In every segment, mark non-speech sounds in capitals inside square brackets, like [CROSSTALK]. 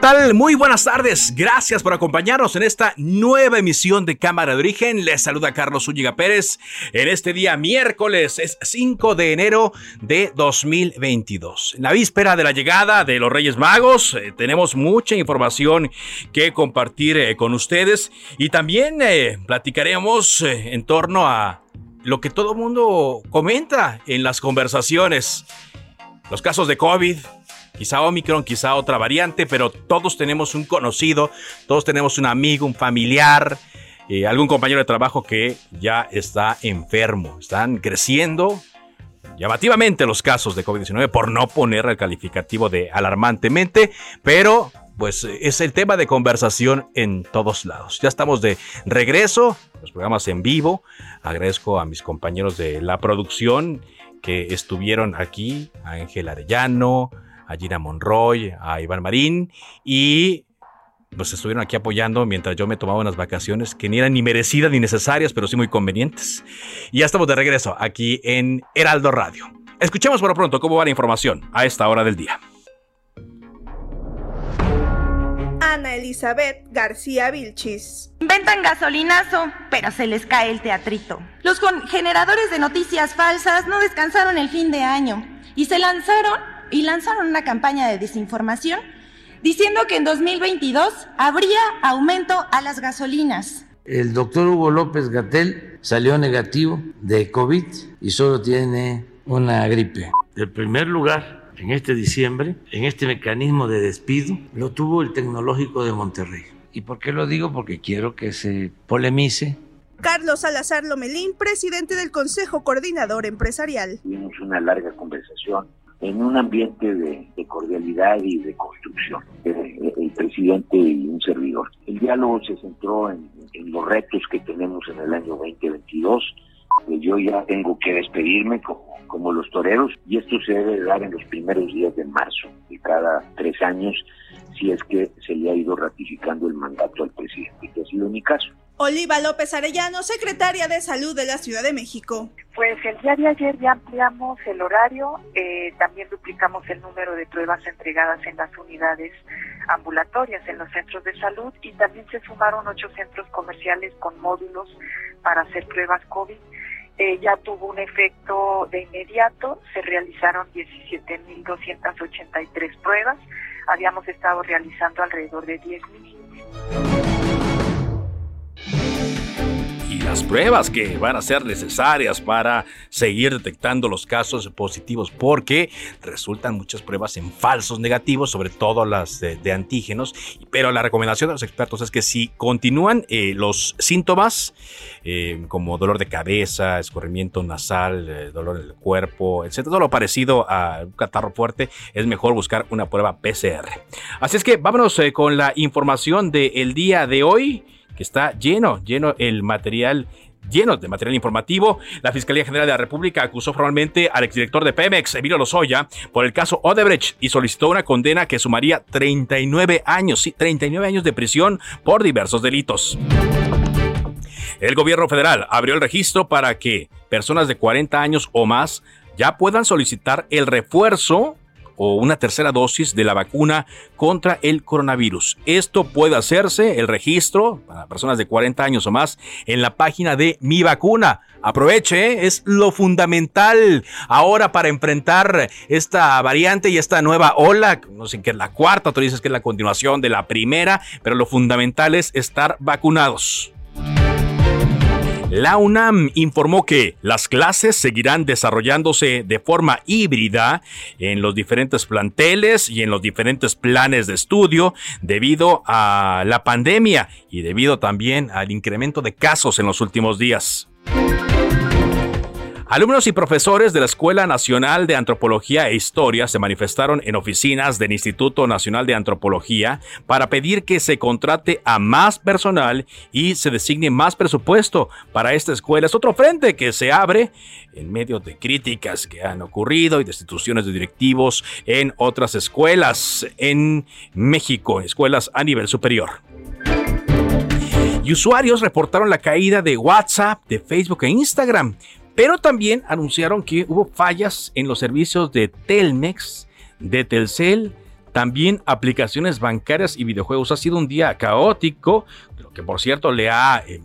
Tal? Muy buenas tardes. Gracias por acompañarnos en esta nueva emisión de Cámara de Origen. Les saluda Carlos Zúñiga Pérez en este día miércoles, es 5 de enero de 2022. En la víspera de la llegada de los Reyes Magos, eh, tenemos mucha información que compartir eh, con ustedes y también eh, platicaremos en torno a lo que todo mundo comenta en las conversaciones. Los casos de COVID, quizá Omicron, quizá otra variante, pero todos tenemos un conocido, todos tenemos un amigo, un familiar, eh, algún compañero de trabajo que ya está enfermo. Están creciendo llamativamente los casos de COVID-19 por no poner el calificativo de alarmantemente, pero pues es el tema de conversación en todos lados. Ya estamos de regreso, los programas en vivo. Agradezco a mis compañeros de la producción que estuvieron aquí, a Ángel Arellano, a Gina Monroy, a Iván Marín y pues estuvieron aquí apoyando mientras yo me tomaba unas vacaciones que ni eran ni merecidas ni necesarias, pero sí muy convenientes. Y ya estamos de regreso aquí en Heraldo Radio. Escuchemos por lo pronto cómo va la información a esta hora del día. Ana Elizabeth García Vilchis. Inventan gasolinazo, pero se les cae el teatrito. Los generadores de noticias falsas no descansaron el fin de año y se lanzaron y lanzaron una campaña de desinformación diciendo que en 2022 habría aumento a las gasolinas. El doctor Hugo López Gatel salió negativo de COVID y solo tiene una gripe. El primer lugar en este diciembre, en este mecanismo de despido, lo tuvo el Tecnológico de Monterrey. ¿Y por qué lo digo? Porque quiero que se polemice Carlos Salazar Lomelín, presidente del Consejo Coordinador Empresarial. Tuvimos una larga conversación en un ambiente de, cordialidad y de construcción, eh, el presidente y un servidor. El diálogo se centró en, los retos que tenemos en el año 2022. Yo ya tengo que despedirme como, como los toreros y esto se debe dar en los primeros días de marzo de cada tres años si es que se le ha ido ratificando el mandato al presidente, que ha sido mi caso. Oliva López Arellano, secretaria de Salud de la Ciudad de México. Pues el día de ayer ya ampliamos el horario, eh, también duplicamos el número de pruebas entregadas en las unidades ambulatorias en los centros de salud y también se sumaron ocho centros comerciales con módulos para hacer pruebas COVID. Eh, ya tuvo un efecto de inmediato, se realizaron 17.283 pruebas, habíamos estado realizando alrededor de 10.000 las pruebas que van a ser necesarias para seguir detectando los casos positivos, porque resultan muchas pruebas en falsos negativos, sobre todo las de, antígenos. Pero la recomendación de los expertos es que si continúan eh, los síntomas, eh, como dolor de cabeza, escurrimiento nasal, eh, dolor en el cuerpo, etc., todo lo parecido a un catarro fuerte, es mejor buscar una prueba PCR. Así es que vámonos con la información del día de hoy está lleno, lleno el material lleno de material informativo. La Fiscalía General de la República acusó formalmente al exdirector de Pemex, Emilio Lozoya, por el caso Odebrecht y solicitó una condena que sumaría 39 años, sí, 39 años de prisión por diversos delitos. El gobierno federal abrió el registro para que personas de 40 años o más ya puedan solicitar el refuerzo o una tercera dosis de la vacuna contra el coronavirus. Esto puede hacerse, el registro para personas de 40 años o más, en la página de Mi Vacuna. Aproveche, ¿eh? es lo fundamental ahora para enfrentar esta variante y esta nueva ola. No sé qué es la cuarta, tú dices que es la continuación de la primera, pero lo fundamental es estar vacunados. La UNAM informó que las clases seguirán desarrollándose de forma híbrida en los diferentes planteles y en los diferentes planes de estudio debido a la pandemia y debido también al incremento de casos en los últimos días. Alumnos y profesores de la Escuela Nacional de Antropología e Historia se manifestaron en oficinas del Instituto Nacional de Antropología para pedir que se contrate a más personal y se designe más presupuesto para esta escuela. Es otro frente que se abre en medio de críticas que han ocurrido y destituciones de directivos en otras escuelas en México, escuelas a nivel superior. Y usuarios reportaron la caída de WhatsApp, de Facebook e Instagram pero también anunciaron que hubo fallas en los servicios de Telmex, de Telcel, también aplicaciones bancarias y videojuegos. Ha sido un día caótico, lo que por cierto le ha eh,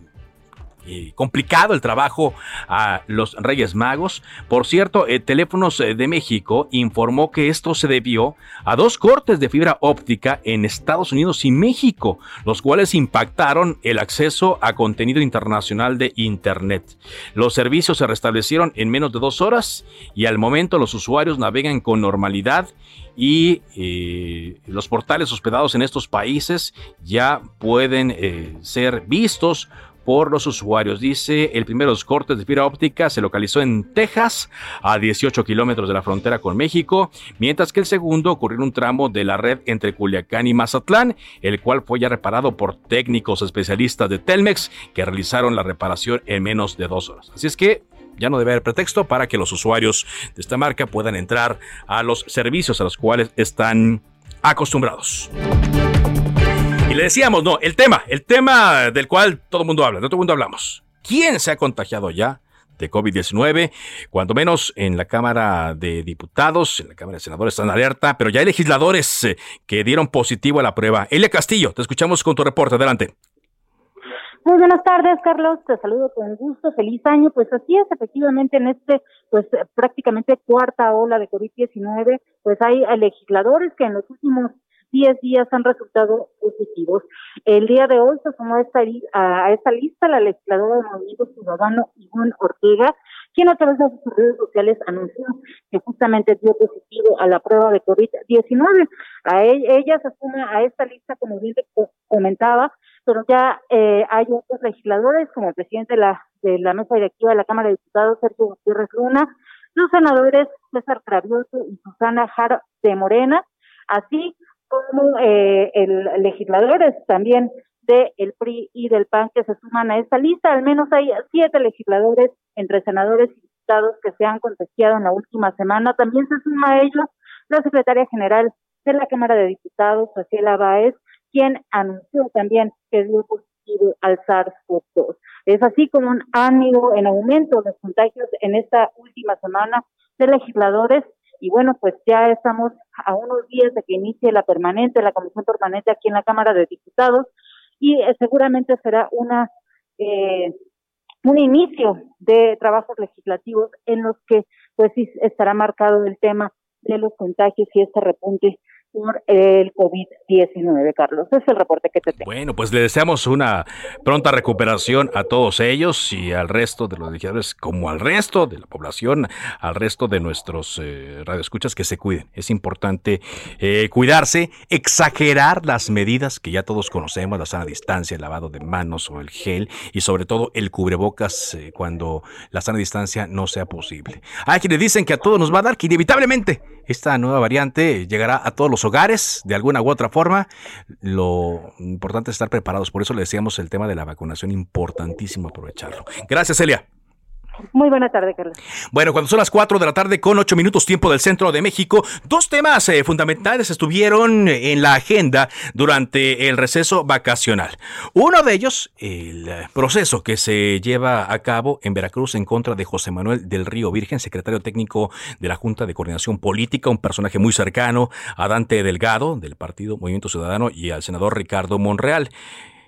complicado el trabajo a los Reyes Magos. Por cierto, eh, Teléfonos eh, de México informó que esto se debió a dos cortes de fibra óptica en Estados Unidos y México, los cuales impactaron el acceso a contenido internacional de Internet. Los servicios se restablecieron en menos de dos horas y al momento los usuarios navegan con normalidad y eh, los portales hospedados en estos países ya pueden ser vistos por los usuarios. Dice, el primero de los cortes de fibra óptica se localizó en Texas, a 18 kilómetros de la frontera con México, mientras que el segundo ocurrió en un tramo de la red entre Culiacán y Mazatlán, el cual fue ya reparado por técnicos especialistas de Telmex que realizaron la reparación en menos de dos horas. Así es que ya no debe haber pretexto para que los usuarios de esta marca puedan entrar a los servicios a los cuales están acostumbrados le decíamos, no, el tema, el tema del cual todo el mundo habla, de todo el mundo hablamos. ¿Quién se ha contagiado ya de COVID-19? Cuando menos en la Cámara de Diputados, en la Cámara de Senadores están alerta, pero ya hay legisladores eh, que dieron positivo a la prueba. Elia Castillo, te escuchamos con tu reporte. Adelante. Muy buenas tardes, Carlos. Te saludo con gusto. Feliz año. Pues así es, efectivamente, en este, pues prácticamente cuarta ola de COVID-19, pues hay legisladores que en los últimos 10 días han resultado positivos. El día de hoy se sumó a esta, a esta lista la legisladora del Movimiento Ciudadano Ivonne Ortega, quien a través de sus redes sociales anunció que justamente dio positivo a la prueba de COVID-19. A ella, se suma a esta lista, como bien comentaba, pero ya eh, hay otros legisladores, como el presidente de la, de la mesa directiva de la Cámara de Diputados, Sergio Gutiérrez Luna, los senadores César Cravioso y Susana Jara de Morena, así como eh, el legisladores también del PRI y del PAN que se suman a esta lista. Al menos hay siete legisladores entre senadores y diputados que se han contagiado en la última semana. También se suma a ellos la secretaria general de la Cámara de Diputados, Graciela Báez, quien anunció también que dio positivo al SARS-CoV-2. Es así como han ido en aumento los contagios en esta última semana de legisladores y bueno, pues ya estamos a unos días de que inicie la permanente, la comisión permanente aquí en la Cámara de Diputados y eh, seguramente será una eh, un inicio de trabajos legislativos en los que pues estará marcado el tema de los contagios y este repunte por el COVID-19, Carlos. Ese es el reporte que te tengo. Bueno, pues le deseamos una pronta recuperación a todos ellos y al resto de los legisladores, como al resto de la población, al resto de nuestros eh, radioescuchas que se cuiden. Es importante eh, cuidarse, exagerar las medidas que ya todos conocemos, la sana distancia, el lavado de manos o el gel y sobre todo el cubrebocas eh, cuando la sana distancia no sea posible. Hay quienes dicen que a todos nos va a dar que inevitablemente esta nueva variante llegará a todos los hogares de alguna u otra forma. Lo importante es estar preparados. Por eso le decíamos el tema de la vacunación, importantísimo aprovecharlo. Gracias, Elia. Muy buena tarde, Carlos. Bueno, cuando son las 4 de la tarde con 8 minutos tiempo del centro de México, dos temas eh, fundamentales estuvieron en la agenda durante el receso vacacional. Uno de ellos, el proceso que se lleva a cabo en Veracruz en contra de José Manuel del Río Virgen, secretario técnico de la Junta de Coordinación Política, un personaje muy cercano a Dante Delgado del Partido Movimiento Ciudadano y al senador Ricardo Monreal.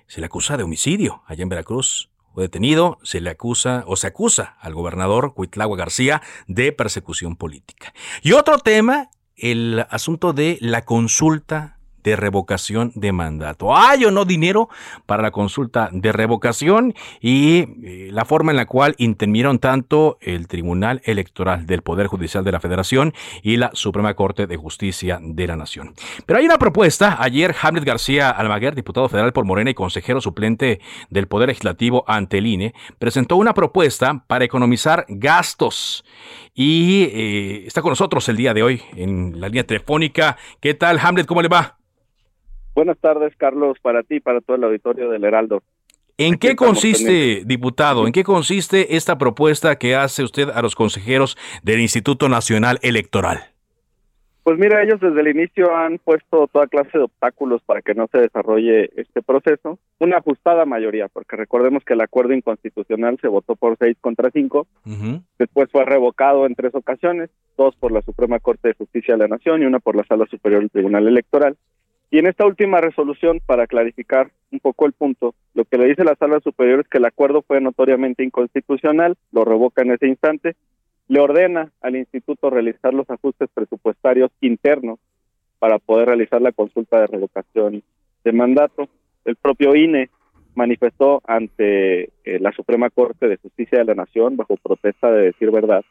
Se le acusa de homicidio allá en Veracruz fue detenido, se le acusa o se acusa al gobernador Cuitlagua García de persecución política. Y otro tema, el asunto de la consulta de revocación de mandato. ¿Hay o no dinero para la consulta de revocación? Y eh, la forma en la cual intervinieron tanto el Tribunal Electoral del Poder Judicial de la Federación y la Suprema Corte de Justicia de la Nación. Pero hay una propuesta. Ayer Hamlet García Almaguer, diputado federal por Morena y consejero suplente del Poder Legislativo ante el INE, presentó una propuesta para economizar gastos. Y eh, está con nosotros el día de hoy en la línea telefónica. ¿Qué tal, Hamlet? ¿Cómo le va? Buenas tardes, Carlos, para ti y para todo el auditorio del Heraldo. ¿En qué consiste, diputado, en qué consiste esta propuesta que hace usted a los consejeros del Instituto Nacional Electoral? Pues mira, ellos desde el inicio han puesto toda clase de obstáculos para que no se desarrolle este proceso. Una ajustada mayoría, porque recordemos que el acuerdo inconstitucional se votó por seis contra cinco. Después fue revocado en tres ocasiones, dos por la Suprema Corte de Justicia de la Nación y una por la Sala Superior del Tribunal Electoral. Y en esta última resolución, para clarificar un poco el punto, lo que le dice la Sala Superior es que el acuerdo fue notoriamente inconstitucional, lo revoca en ese instante, le ordena al instituto realizar los ajustes presupuestarios internos para poder realizar la consulta de revocación de mandato. El propio INE manifestó ante eh, la Suprema Corte de Justicia de la Nación, bajo protesta de decir verdad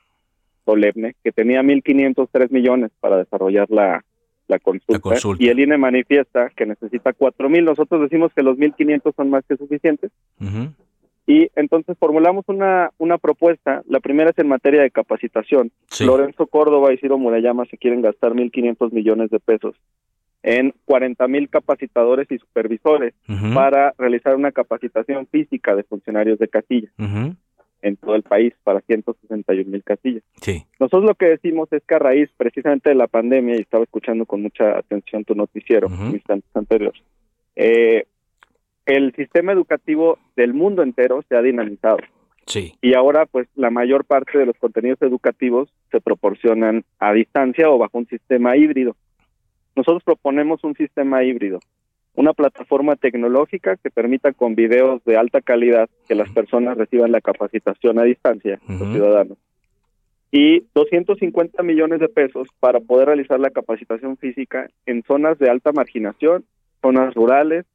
solemne, que tenía 1.503 millones para desarrollar la la consulta, y el INE manifiesta que necesita cuatro mil. Nosotros decimos que los mil quinientos son más que suficientes. Y entonces formulamos una, una propuesta. La primera es en materia de capacitación. Lorenzo Córdoba y Ciro Murayama se quieren gastar mil quinientos millones de pesos en cuarenta mil capacitadores y supervisores para realizar una capacitación física de funcionarios de casilla en todo el país para 161 mil casillas. Sí. Nosotros lo que decimos es que a raíz precisamente de la pandemia, y estaba escuchando con mucha atención tu noticiero en instantes anteriores, eh, el sistema educativo del mundo entero se ha dinamizado. Sí. Y ahora, pues, la mayor parte de los contenidos educativos se proporcionan a distancia o bajo un sistema híbrido. Nosotros proponemos un sistema híbrido una plataforma tecnológica que permita con videos de alta calidad que las personas reciban la capacitación a distancia, los ciudadanos. Y 250 millones de pesos para poder realizar la capacitación física en zonas de alta marginación, zonas rurales,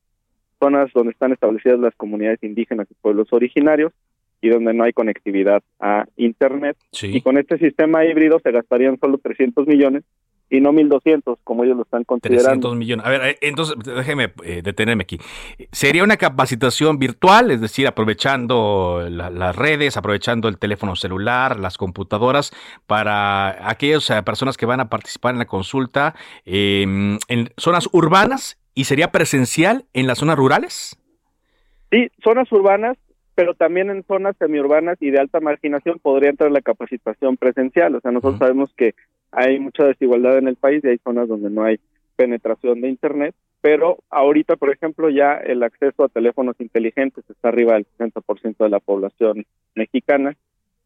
zonas donde están establecidas las comunidades indígenas y pueblos originarios y donde no hay conectividad a Internet. Y con este sistema híbrido se gastarían solo 300 millones y no 1.200 como ellos lo están considerando. 300 millones. A ver, eh, entonces déjeme eh, detenerme aquí. ¿Sería una capacitación virtual, es decir, aprovechando las redes, aprovechando el teléfono celular, las computadoras, para aquellas eh, personas que van a participar en la consulta em, en zonas urbanas y sería presencial en las zonas rurales? Sí, zonas urbanas, pero también en zonas semiurbanas y de alta marginación podría entrar la capacitación presencial. O sea, nosotros sabemos que hay mucha desigualdad en el país y hay zonas donde no hay penetración de Internet, pero ahorita, por ejemplo, ya el acceso a teléfonos inteligentes está arriba del 60% de la población mexicana.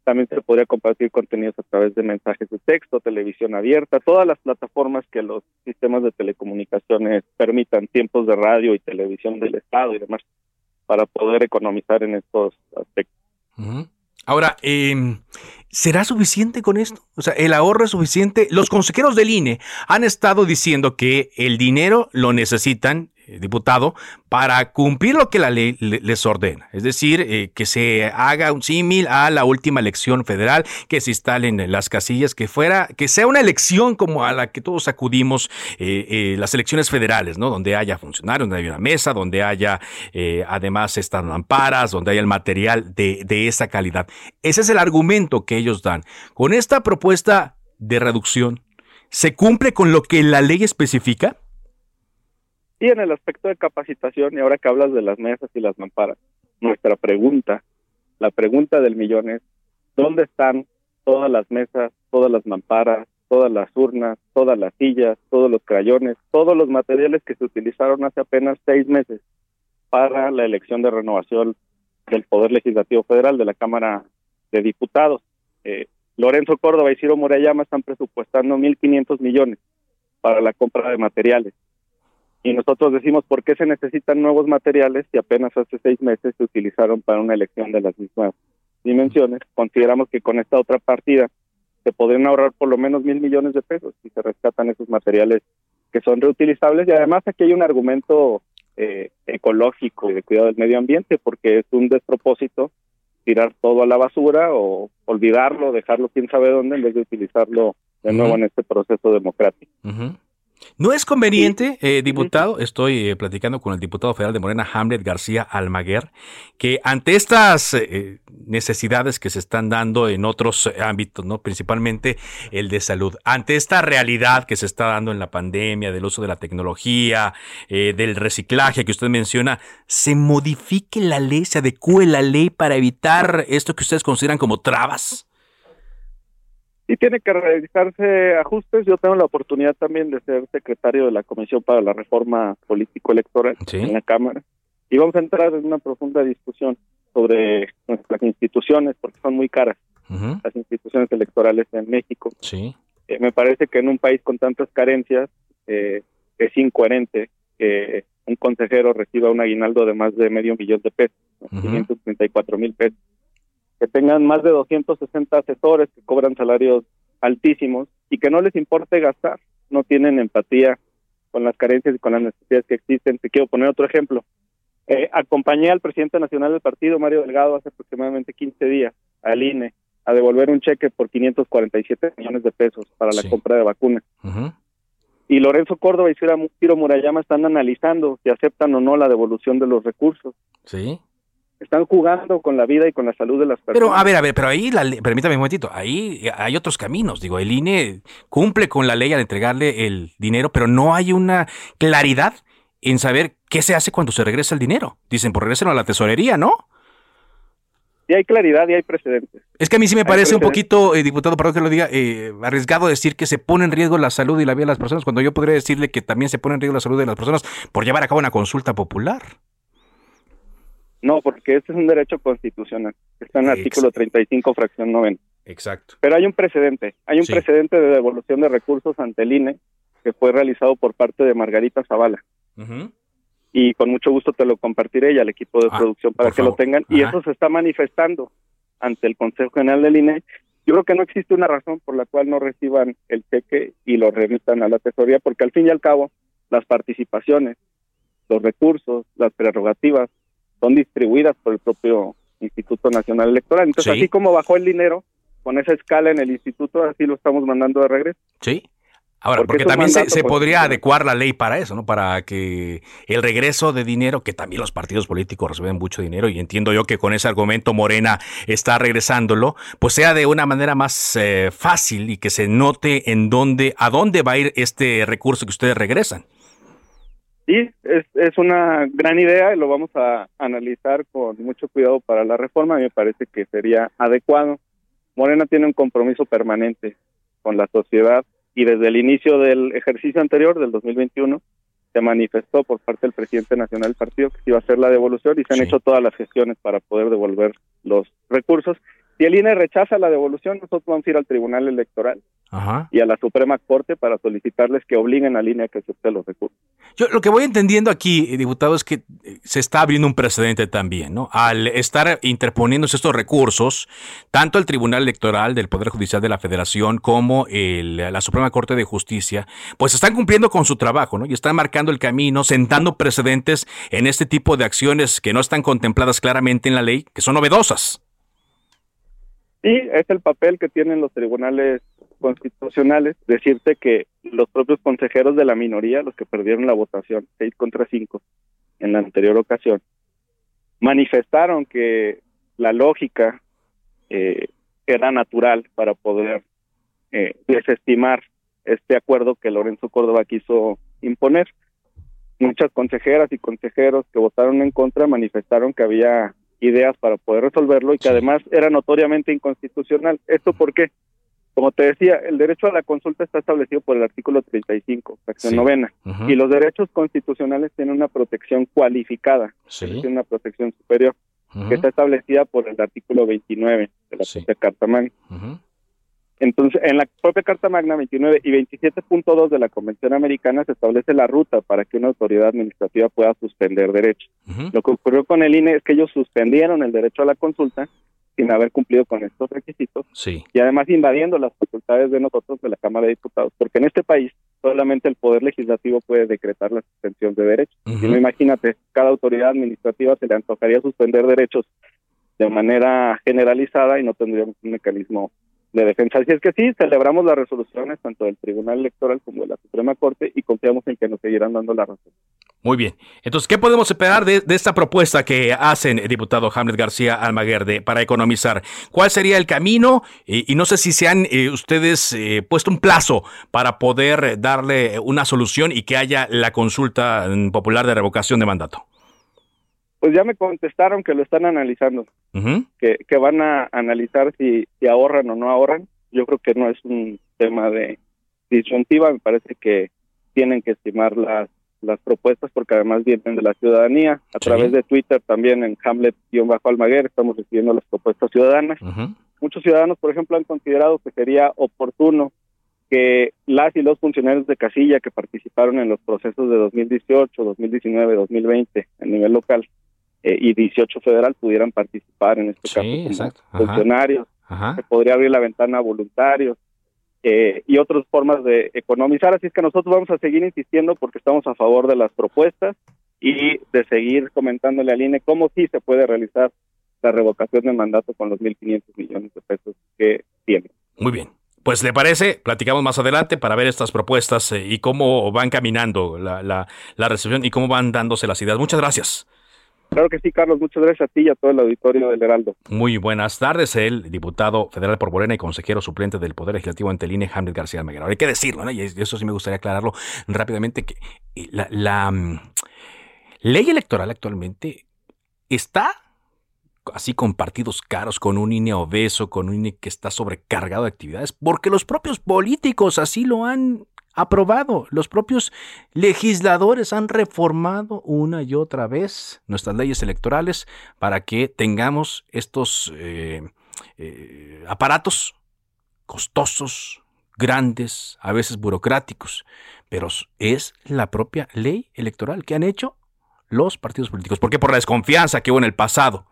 También se podría compartir contenidos a través de mensajes de texto, televisión abierta, todas las plataformas que los sistemas de telecomunicaciones permitan, tiempos de radio y televisión del Estado y demás, para poder economizar en estos aspectos. Ahora, eh, ¿Será suficiente con esto? O sea, el ahorro es suficiente. Los consejeros del INE han estado diciendo que el dinero lo necesitan, diputado, para cumplir lo que la ley les ordena. Es decir, eh, que se haga un símil a la última elección federal, que se instalen las casillas, que fuera, que sea una elección como a la que todos acudimos, eh, las elecciones federales, ¿no? Donde haya funcionarios, donde haya una mesa, donde haya además estas mamparas, donde haya el material de esa calidad. Ese es el argumento que ellos dan. Con esta propuesta de reducción, ¿se cumple con lo que la ley especifica? Y en el aspecto de capacitación, y ahora que hablas de las mesas y las mamparas, nuestra pregunta, la pregunta del millón es, ¿Dónde están todas las mesas, todas las mamparas, todas las urnas, todas las sillas, todos los crayones, todos los materiales que se utilizaron hace apenas seis meses para la elección de renovación del Poder Legislativo Federal de la Cámara de Diputados. Eh, Lorenzo Córdoba y Ciro Murayama están presupuestando 1.500 millones para la compra de materiales. Y nosotros decimos, ¿por qué se necesitan nuevos materiales si apenas hace seis meses se utilizaron para una elección de las mismas dimensiones? Consideramos que con esta otra partida se podrían ahorrar por lo menos mil millones de pesos si se rescatan esos materiales que son reutilizables y además aquí hay un argumento eh, ecológico y de cuidado del medio ambiente porque es un despropósito tirar todo a la basura o olvidarlo, dejarlo quién sabe dónde en vez de utilizarlo de nuevo en este proceso democrático. ¿No es conveniente, eh, diputado? Estoy eh, platicando con el diputado federal de Morena, Hamlet García Almaguer, que ante estas eh, necesidades que se están dando en otros ámbitos, ¿no? principalmente el de salud, ante esta realidad que se está dando en la pandemia, del uso de la tecnología, del reciclaje que usted menciona, ¿se modifique la ley, se adecue la ley para evitar esto que ustedes consideran como trabas? Y tiene que realizarse ajustes. Yo tengo la oportunidad también de ser secretario de la Comisión para la Reforma Político-Electoral en la Cámara y vamos a entrar en una profunda discusión sobre nuestras instituciones porque son muy caras las instituciones electorales en México. Sí. Eh, me parece que en un país con tantas carencias eh, es incoherente que un consejero reciba un aguinaldo de más de medio millón de pesos, 534 mil pesos que tengan más de 260 asesores que cobran salarios altísimos y que no les importe gastar, no tienen empatía con las carencias y con las necesidades que existen. Te quiero poner otro ejemplo. Eh, acompañé al presidente nacional del partido, Mario Delgado, hace aproximadamente 15 días al INE a devolver un cheque por 547 millones de pesos para la compra de vacunas. Y Lorenzo Córdoba y Ciro Murayama están analizando si aceptan o no la devolución de los recursos. Sí están jugando con la vida y con la salud de las personas. Pero a ver, a ver, pero ahí, la, permítame un momentito, ahí hay otros caminos. Digo, el INE cumple con la ley al entregarle el dinero, pero no hay una claridad en saber qué se hace cuando se regresa el dinero. Dicen, por pues regresenlo a la tesorería, ¿no? Y hay claridad y hay precedentes. Es que a mí sí me parece un poquito, eh, diputado, perdón que lo diga, eh, arriesgado decir que se pone en riesgo la salud y la vida de las personas, cuando yo podría decirle que también se pone en riesgo la salud de las personas por llevar a cabo una consulta popular. No, porque ese es un derecho constitucional. Está en el artículo 35, fracción 90. Exacto. Pero hay un precedente. Hay un precedente de devolución de recursos ante el INE que fue realizado por parte de Margarita Zavala. Y con mucho gusto te lo compartiré y al equipo de ah, producción para que lo tengan. Y eso se está manifestando ante el Consejo General del INE. Yo creo que no existe una razón por la cual no reciban el cheque y lo remitan a la tesorería, porque al fin y al cabo las participaciones, los recursos, las prerrogativas son distribuidas por el propio Instituto Nacional Electoral. Entonces, así como bajó el dinero con esa escala en el instituto, así lo estamos mandando de regreso. Sí. Ahora, porque, también se, podría adecuar la ley para eso, ¿no? Para que el regreso de dinero, que también los partidos políticos reciben mucho dinero, y entiendo yo que con ese argumento Morena está regresándolo, pues sea de una manera más eh, fácil y que se note en dónde, a dónde va a ir este recurso que ustedes regresan. Sí, es, es una gran idea y lo vamos a analizar con mucho cuidado para la reforma. me parece que sería adecuado. Morena tiene un compromiso permanente con la sociedad y desde el inicio del ejercicio anterior, del 2021, se manifestó por parte del presidente nacional del partido que se iba a hacer la devolución y se han hecho todas las gestiones para poder devolver los recursos si el INE rechaza la devolución, nosotros vamos a ir al Tribunal Electoral y a la Suprema Corte para solicitarles que obliguen a que acepte los recursos. Yo lo que voy entendiendo aquí, eh, diputado, es que eh, se está abriendo un precedente también, ¿no? Al estar interponiéndose estos recursos, tanto el Tribunal Electoral del Poder Judicial de la Federación como la Suprema Corte de Justicia, pues están cumpliendo con su trabajo, ¿no? Y están marcando el camino, sentando precedentes en este tipo de acciones que no están contempladas claramente en la ley, que son novedosas. Sí, es el papel que tienen los tribunales constitucionales, decirte que los propios consejeros de la minoría, los que perdieron la votación, seis contra cinco, en la anterior ocasión, manifestaron que la lógica eh, era natural para poder eh, desestimar este acuerdo que Lorenzo Córdoba quiso imponer. Muchas consejeras y consejeros que votaron en contra manifestaron que había ideas para poder resolverlo y que además era notoriamente inconstitucional. ¿Esto por qué? Como te decía, el derecho a la consulta está establecido por el artículo 35, fracción novena, y los derechos constitucionales tienen una protección cualificada, tienen una protección superior, que está establecida por el artículo 29 de la propia Carta Magna. Entonces, en la propia Carta Magna 29 y 27.2 de la Convención Americana se establece la ruta para que una autoridad administrativa pueda suspender derechos. Lo que ocurrió con el INE es que ellos suspendieron el derecho a la consulta sin haber cumplido con estos requisitos y además invadiendo las facultades de nosotros de la Cámara de Diputados, porque en este país solamente el Poder Legislativo puede decretar la suspensión de derechos. Si no, imagínate, cada autoridad administrativa se le antojaría suspender derechos de manera generalizada y no tendríamos un mecanismo de defensa. Así es que sí, celebramos las resoluciones tanto del Tribunal Electoral como de la Suprema Corte y confiamos en que nos seguirán dando la razón. Muy bien. Entonces, ¿qué podemos esperar de, esta propuesta que hacen el diputado Hamlet García Almaguer para economizar? ¿Cuál sería el camino? Y, no sé si se han eh, ustedes eh, puesto un plazo para poder darle una solución y que haya la consulta mm, popular de revocación de mandato. Pues ya me contestaron que lo están analizando, que, que van a analizar si, si ahorran o no ahorran. Yo creo que no es un tema de disyuntiva, me parece que tienen que estimar las, las propuestas porque además vienen de la ciudadanía. A través de Twitter también en Hamlet-Almaguer estamos recibiendo las propuestas ciudadanas. Muchos ciudadanos, por ejemplo, han considerado que sería oportuno que las y los funcionarios de casilla que participaron en los procesos de 2018, 2019, 2020 a nivel local eh, y 18 federal pudieran participar en este caso como funcionarios. Se podría abrir la ventana a voluntarios eh, y otras formas de economizar. Así es que nosotros vamos a seguir insistiendo porque estamos a favor de las propuestas y de seguir comentándole al INE cómo sí se puede realizar la revocación de mandato con los 1.500 millones de pesos que tiene. Muy bien. Pues le parece, platicamos más adelante para ver estas propuestas eh, y cómo van caminando la, la, la recepción y cómo van dándose las ideas. Muchas gracias. Claro que sí, Carlos. Muchas gracias a ti y a todo el auditorio del Heraldo. Muy buenas tardes. El diputado federal por Morena y consejero suplente del Poder Legislativo ante el INE, García Almaguer. hay que decirlo, ¿no? y eso sí me gustaría aclararlo rápidamente, que eh, la, la mm, ley electoral actualmente está así con partidos caros, con un INE obeso, con un INE que está sobrecargado de actividades, porque los propios políticos así lo han aprobado. Los propios legisladores han reformado una y otra vez nuestras leyes electorales para que tengamos estos eh, eh, aparatos costosos, grandes, a veces burocráticos, pero es la propia ley electoral que han hecho los partidos políticos. Porque por la desconfianza que hubo en el pasado,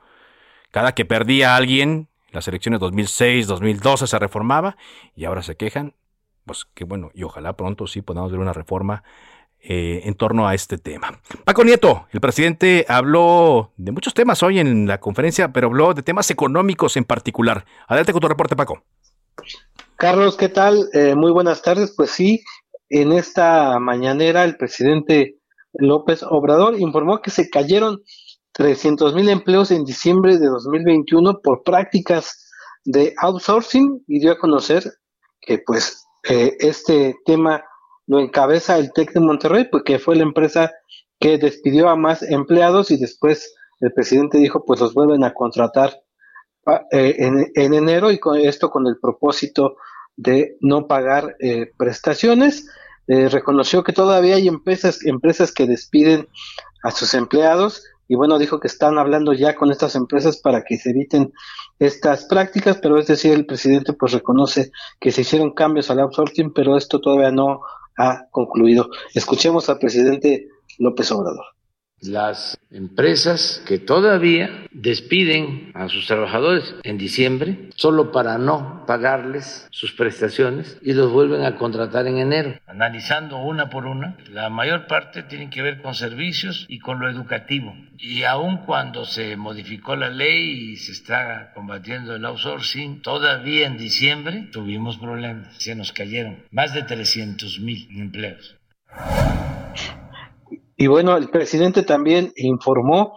cada que perdía alguien, las elecciones 2006, 2012 se reformaba y ahora se quejan pues qué bueno, y ojalá pronto sí podamos ver una reforma eh, en torno a este tema. Paco Nieto, el presidente habló de muchos temas hoy en la conferencia, pero habló de temas económicos en particular. Adelante con tu reporte, Paco. Carlos, ¿qué tal? Eh, muy buenas tardes. Pues sí, en esta mañanera el presidente López Obrador informó que se cayeron 300 mil empleos en diciembre de 2021 por prácticas de outsourcing y dio a conocer que pues eh, este tema lo encabeza el TEC de Monterrey, porque fue la empresa que despidió a más empleados y después el presidente dijo, pues los vuelven a contratar ah, eh, en, enero y con esto con el propósito de no pagar eh, prestaciones. reconoció que todavía hay empresas, empresas que despiden a sus empleados y bueno, dijo que están hablando ya con estas empresas para que se eviten estas prácticas, pero es decir, el presidente pues reconoce que se hicieron cambios al outsourcing, pero esto todavía no ha concluido. Escuchemos al presidente López Obrador las empresas que todavía despiden a sus trabajadores en diciembre solo para no pagarles sus prestaciones y los vuelven a contratar en enero. Analizando una por una, la mayor parte tienen que ver con servicios y con lo educativo. Y aun cuando se modificó la ley y se está combatiendo el outsourcing, todavía en diciembre tuvimos problemas. Se nos cayeron más de 300 mil empleos. Y bueno, el presidente también informó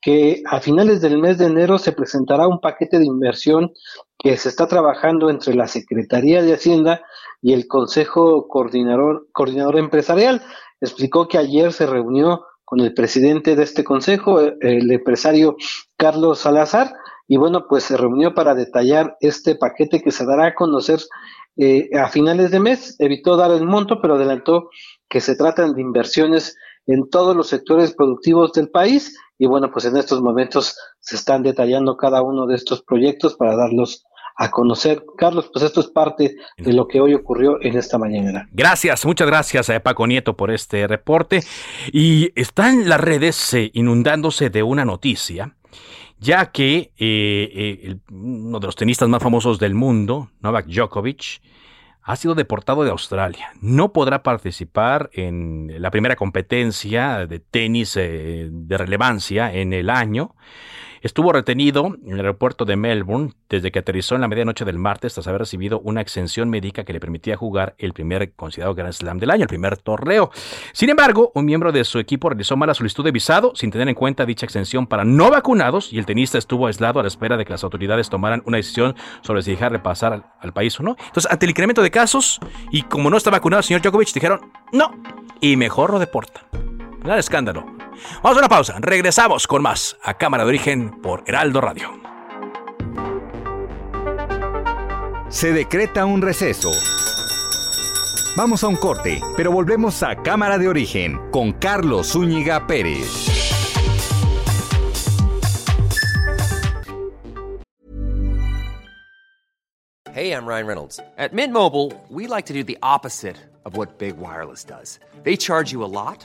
que a finales del mes de enero se presentará un paquete de inversión que se está trabajando entre la Secretaría de Hacienda y el Consejo Coordinador, Coordinador Empresarial. Explicó que ayer se reunió con el presidente de este consejo, el empresario Carlos Salazar, y bueno, pues se reunió para detallar este paquete que se dará a conocer eh, a finales de mes. Evitó dar el monto, pero adelantó que se tratan de inversiones en todos los sectores productivos del país y bueno, pues en estos momentos se están detallando cada uno de estos proyectos para darlos a conocer. Carlos, pues esto es parte de lo que hoy ocurrió en esta mañana. Gracias, muchas gracias a Paco Nieto por este reporte. Y están las redes eh, inundándose de una noticia, ya que eh, eh, uno de los tenistas más famosos del mundo, Novak Djokovic, ha sido deportado de Australia. No podrá participar en la primera competencia de tenis de relevancia en el año Estuvo retenido en el aeropuerto de Melbourne desde que aterrizó en la medianoche del martes tras haber recibido una exención médica que le permitía jugar el primer considerado Grand Slam del año, el primer torneo. Sin embargo, un miembro de su equipo realizó mala solicitud de visado sin tener en cuenta dicha exención para no vacunados y el tenista estuvo aislado a la espera de que las autoridades tomaran una decisión sobre si dejar pasar al, al país o no. Entonces, ante el incremento de casos y como no está vacunado el señor Djokovic, dijeron no y mejor lo deporta. Nada escándalo. Vamos a una pausa. Regresamos con más a Cámara de Origen por Heraldo Radio. Se decreta un receso. Vamos a un corte, pero volvemos a Cámara de Origen con Carlos Zúñiga Pérez. Hey, I'm Ryan Reynolds. At Mint Mobile, we like to do the opposite of what Big Wireless does. They charge you a lot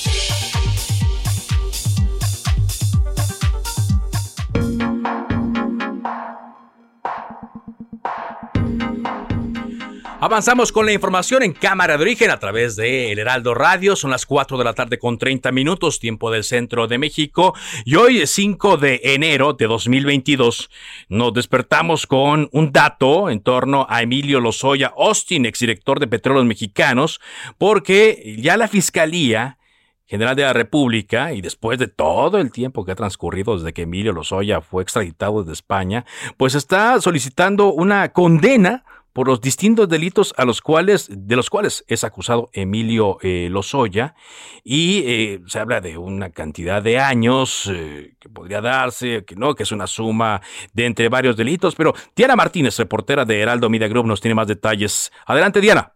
Avanzamos con la información en cámara de origen a través de El Heraldo Radio. Son las 4 de la tarde con 30 minutos, tiempo del centro de México. Y hoy, 5 de enero de 2022, nos despertamos con un dato en torno a Emilio Lozoya Austin, exdirector de Petróleos Mexicanos, porque ya la Fiscalía General de la República, y después de todo el tiempo que ha transcurrido desde que Emilio Lozoya fue extraditado desde España, pues está solicitando una condena por los distintos delitos a los cuales, de los cuales es acusado Emilio eh, Lozoya y eh, se habla de una cantidad de años eh, que podría darse, que no, que es una suma de entre varios delitos, pero Diana Martínez, reportera de Heraldo Media Group, nos tiene más detalles. Adelante, Diana.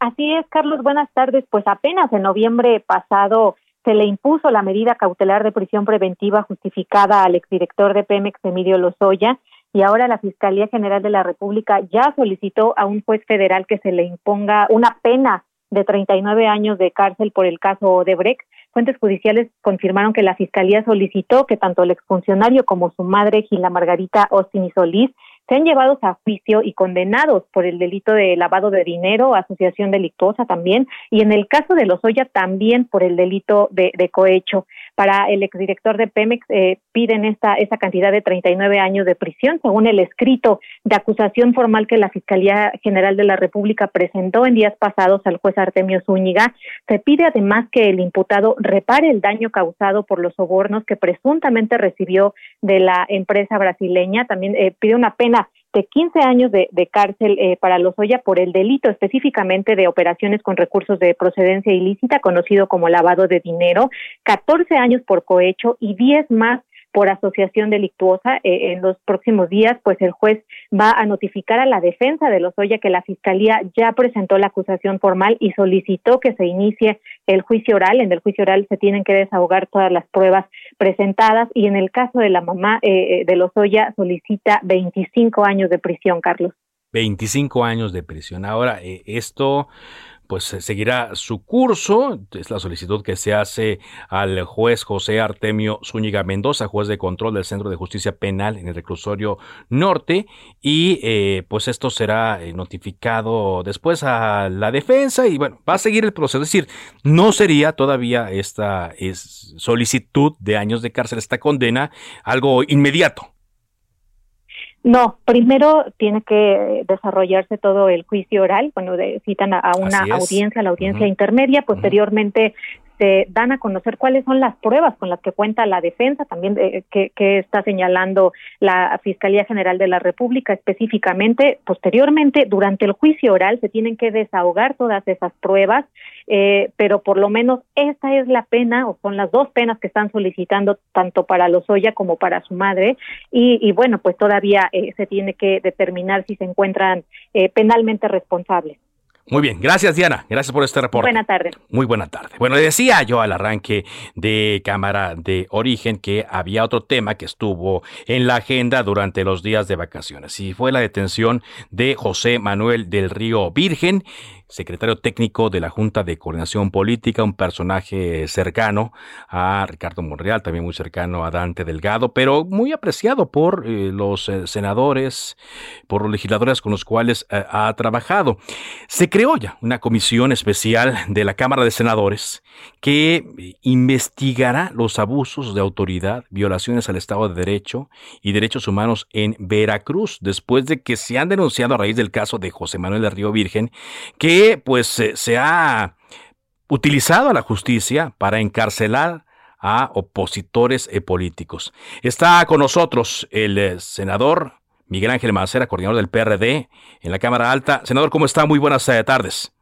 Así es, Carlos, buenas tardes. Pues apenas en noviembre pasado se le impuso la medida cautelar de prisión preventiva justificada al exdirector de Pemex, Emilio Lozoya, y ahora la Fiscalía General de la República ya solicitó a un juez federal que se le imponga una pena de 39 años de cárcel por el caso Odebrecht. Fuentes judiciales confirmaron que la Fiscalía solicitó que tanto el exfuncionario como su madre, Gila Margarita Austin y Solís, sean llevados a juicio y condenados por el delito de lavado de dinero, asociación delictuosa también, y en el caso de Lozoya también por el delito de, de cohecho. Para el exdirector de Pemex eh, piden esta, esa cantidad de 39 años de prisión, según el escrito de acusación formal que la Fiscalía General de la República presentó en días pasados al juez Artemio Zúñiga. Se pide además que el imputado repare el daño causado por los sobornos que presuntamente recibió de la empresa brasileña. También eh, pide una pena de 15 años de, cárcel eh, para Lozoya por el delito específicamente de operaciones con recursos de procedencia ilícita, conocido como lavado de dinero, 14 años por cohecho y 10 más por asociación delictuosa. Eh, en los próximos días, pues el juez va a notificar a la defensa de Lozoya que la fiscalía ya presentó la acusación formal y solicitó que se inicie el juicio oral. En el juicio oral se tienen que desahogar todas las pruebas presentadas y en el caso de la mamá eh, eh de Lozoya solicita 25 años de prisión, Carlos. 25 años de prisión. Ahora, eh, esto pues seguirá su curso. Es la solicitud que se hace al juez José Artemio Zúñiga Mendoza, juez de control del Centro de Justicia Penal en el reclusorio norte. Y eh, pues esto será eh, notificado después a la defensa y bueno, va a seguir el proceso. Es decir, no sería todavía esta solicitud de años de cárcel, esta condena, algo inmediato. No, primero tiene que desarrollarse todo el juicio oral, cuando citan a, una audiencia, la audiencia intermedia, posteriormente se dan a conocer cuáles son las pruebas con las que cuenta la defensa, también eh, que, está señalando la Fiscalía General de la República específicamente. Posteriormente, durante el juicio oral, se tienen que desahogar todas esas pruebas, eh, pero por lo menos esta es la pena, o son las dos penas que están solicitando tanto para Lozoya como para su madre, y, bueno, pues todavía eh, se tiene que determinar si se encuentran penalmente responsables. Muy bien, gracias Diana, gracias por este reporte. Buena tarde. Muy buena tarde. Bueno, decía yo al arranque de Cámara de Origen que había otro tema que estuvo en la agenda durante los días de vacaciones y fue la detención de José Manuel del Río Virgen, secretario técnico de la Junta de Coordinación Política, un personaje cercano a Ricardo Monreal, también muy cercano a Dante Delgado, pero muy apreciado por eh, los eh, senadores, por los legisladores con los cuales eh, ha trabajado. Se creó ya una comisión especial de la Cámara de Senadores que investigará los abusos de autoridad, violaciones al Estado de Derecho y derechos humanos en Veracruz, después de que se han denunciado a raíz del caso de José Manuel de Río Virgen, que pues se ha utilizado a la justicia para encarcelar a opositores eh, políticos. Está con nosotros el eh, senador Miguel Ángel Macera, coordinador del PRD en la Cámara Alta. Senador, ¿cómo está? Muy buenas eh, tardes.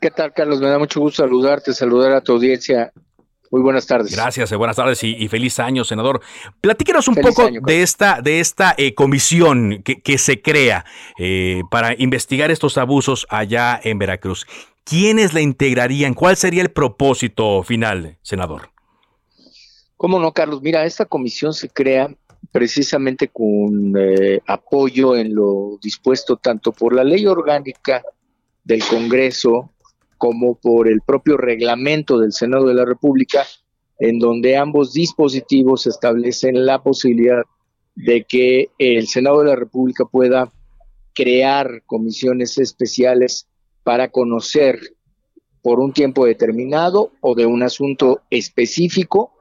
¿Qué tal, Carlos? Me da mucho gusto saludarte, saludar a tu audiencia muy buenas tardes. Gracias, buenas tardes y, feliz año, senador. Platíquenos un poco de esta, de esta eh, comisión que, se crea eh, para investigar estos abusos allá en Veracruz. ¿Quiénes la integrarían? ¿Cuál sería el propósito final, senador? ¿Cómo no, Carlos? Mira, esta comisión se crea precisamente con eh, apoyo en lo dispuesto tanto por la ley orgánica del Congreso como por el propio reglamento del Senado de la República, en donde ambos dispositivos establecen la posibilidad de que el Senado de la República pueda crear comisiones especiales para conocer por un tiempo determinado o de un asunto específico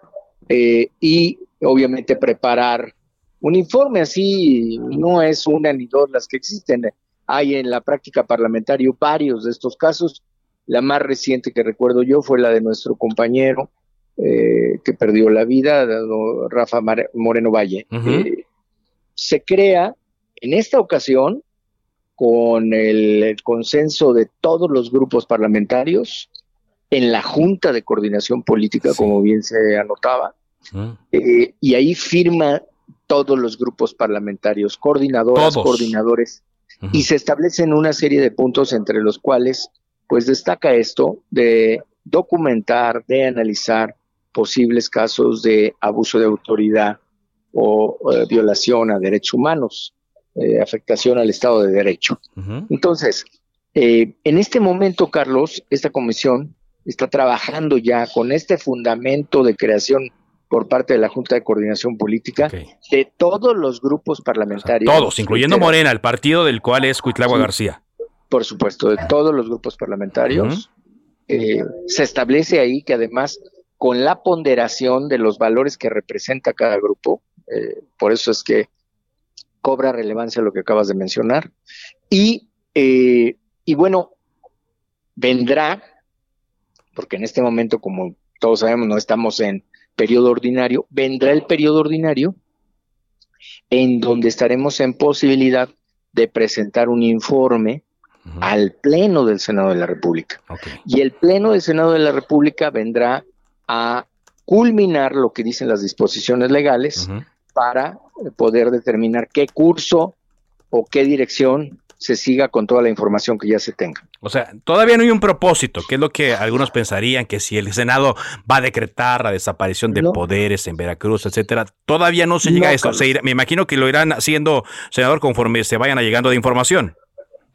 eh, y obviamente preparar un informe. Así no es una ni dos las que existen. Hay en la práctica parlamentaria varios de estos casos la más reciente que recuerdo yo fue la de nuestro compañero eh, que perdió la vida, Rafa Moreno Valle. Eh, se crea en esta ocasión con el, consenso de todos los grupos parlamentarios en la Junta de Coordinación Política, como bien se anotaba, eh, y ahí firma todos los grupos parlamentarios, coordinadoras, coordinadores, y se establecen una serie de puntos entre los cuales pues destaca esto de documentar, de analizar posibles casos de abuso de autoridad o, violación a derechos humanos, eh, afectación al Estado de Derecho. Entonces, eh, en este momento, Carlos, esta comisión está trabajando ya con este fundamento de creación por parte de la Junta de Coordinación Política de todos los grupos parlamentarios. todos, incluyendo Morena, el partido del cual es Cuitlagua García por supuesto, de todos los grupos parlamentarios. Eh, se establece ahí que además con la ponderación de los valores que representa cada grupo, eh, por eso es que cobra relevancia lo que acabas de mencionar, y, eh, y bueno, vendrá, porque en este momento, como todos sabemos, no estamos en periodo ordinario, vendrá el periodo ordinario en donde estaremos en posibilidad de presentar un informe al Pleno del Senado de la República. Y el Pleno del Senado de la República vendrá a culminar lo que dicen las disposiciones legales para poder determinar qué curso o qué dirección se siga con toda la información que ya se tenga. O sea, todavía no hay un propósito, que es lo que algunos pensarían que si el Senado va a decretar la desaparición de poderes en Veracruz, etcétera, todavía no se llega a eso. me imagino que lo irán haciendo, senador, conforme se vayan llegando de información.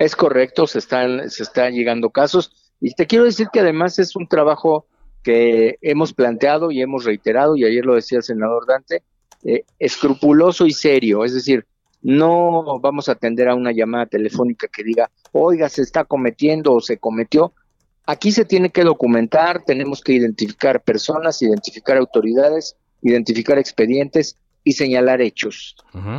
Es correcto, se están, se están llegando casos. Y te quiero decir que además es un trabajo que hemos planteado y hemos reiterado, y ayer lo decía el senador Dante, eh, escrupuloso y serio. Es decir, no vamos a atender a una llamada telefónica que diga, oiga, se está cometiendo o se cometió. Aquí se tiene que documentar, tenemos que identificar personas, identificar autoridades, identificar expedientes y señalar hechos.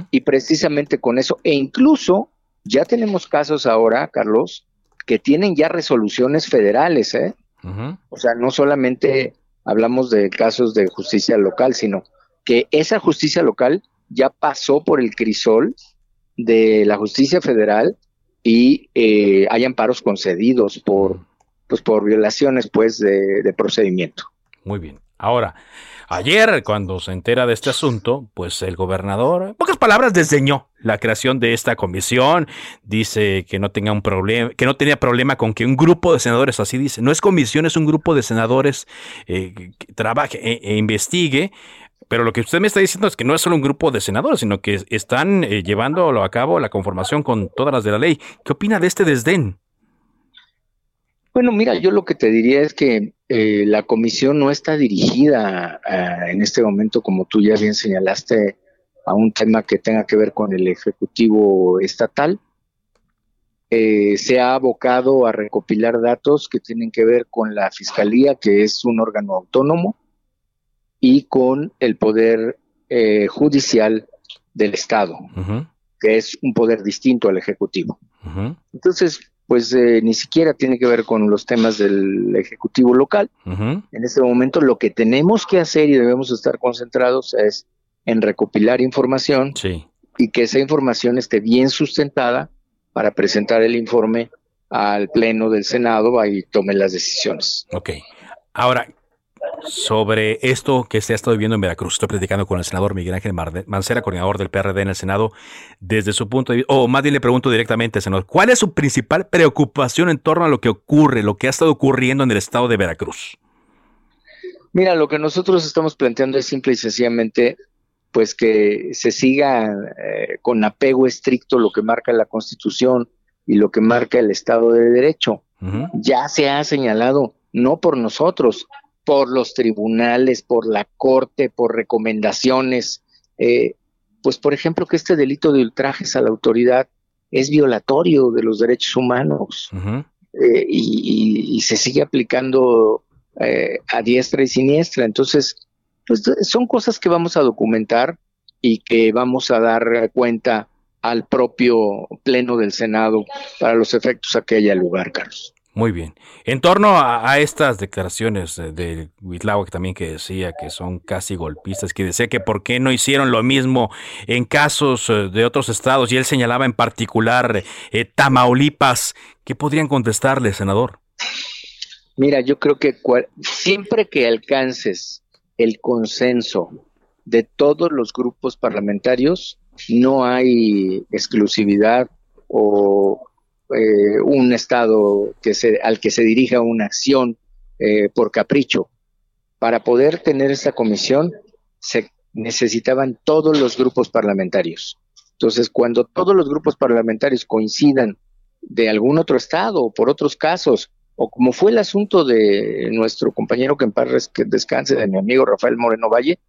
Y precisamente con eso, e incluso ya tenemos casos ahora, Carlos, que tienen ya resoluciones federales, ¿eh? O sea, no solamente hablamos de casos de justicia local, sino que esa justicia local ya pasó por el crisol de la justicia federal y eh, hay amparos concedidos por, pues, por violaciones pues, de procedimiento. Muy bien. Ahora, ayer cuando se entera de este asunto, pues el gobernador, en pocas palabras, desdeñó la creación de esta comisión, dice que no tenga un problema, que no tenía problema con que un grupo de senadores, así dice, no es comisión, es un grupo de senadores eh, que trabaje e, e, investigue. Pero lo que usted me está diciendo es que no es solo un grupo de senadores, sino que están eh, llevándolo a cabo la conformación con todas las de la ley. ¿Qué opina de este desdén? Bueno, mira, yo lo que te diría es que eh, la comisión no está dirigida en este momento, como tú ya bien señalaste, a un tema que tenga que ver con el Ejecutivo Estatal. Eh, se ha abocado a recopilar datos que tienen que ver con la Fiscalía, que es un órgano autónomo, y con el Poder eh, Judicial del Estado, que es un poder distinto al Ejecutivo. Entonces, pues eh, ni siquiera tiene que ver con los temas del Ejecutivo local. En este momento lo que tenemos que hacer y debemos estar concentrados es en recopilar información y que esa información esté bien sustentada para presentar el informe al Pleno del Senado y tome las decisiones. Ok. Ahora, sobre esto que se ha estado viviendo en Veracruz. Estoy platicando con el senador Miguel Ángel Mancera, coordinador del PRD en el Senado, desde su punto de vista, o más bien le pregunto directamente, senador, ¿cuál es su principal preocupación en torno a lo que ocurre, lo que ha estado ocurriendo en el estado de Veracruz? Mira, lo que nosotros estamos planteando es simple y sencillamente pues que se siga eh, con apego estricto lo que marca la Constitución y lo que marca el Estado de Derecho. Ya se ha señalado, no por nosotros, por los tribunales, por la corte, por recomendaciones. Eh, pues, por ejemplo, que este delito de ultrajes a la autoridad es violatorio de los derechos humanos eh, y, se sigue aplicando eh, a diestra y siniestra. Entonces, pues son cosas que vamos a documentar y que vamos a dar cuenta al propio Pleno del Senado para los efectos a que haya lugar, Carlos. Muy bien. En torno a, estas declaraciones de Huitláhuac también que decía que son casi golpistas, que decía que por qué no hicieron lo mismo en casos eh, de otros estados, y él señalaba en particular eh, Tamaulipas, ¿qué podrían contestarle, senador? Mira, yo creo que siempre que alcances el consenso de todos los grupos parlamentarios, no hay exclusividad o eh, un Estado que se, al que se dirija una acción eh, por capricho. Para poder tener esta comisión se necesitaban todos los grupos parlamentarios. Entonces, cuando todos los grupos parlamentarios coincidan de algún otro Estado o por otros casos, o como fue el asunto de nuestro compañero que en paz descanse, de mi amigo Rafael Moreno Valle,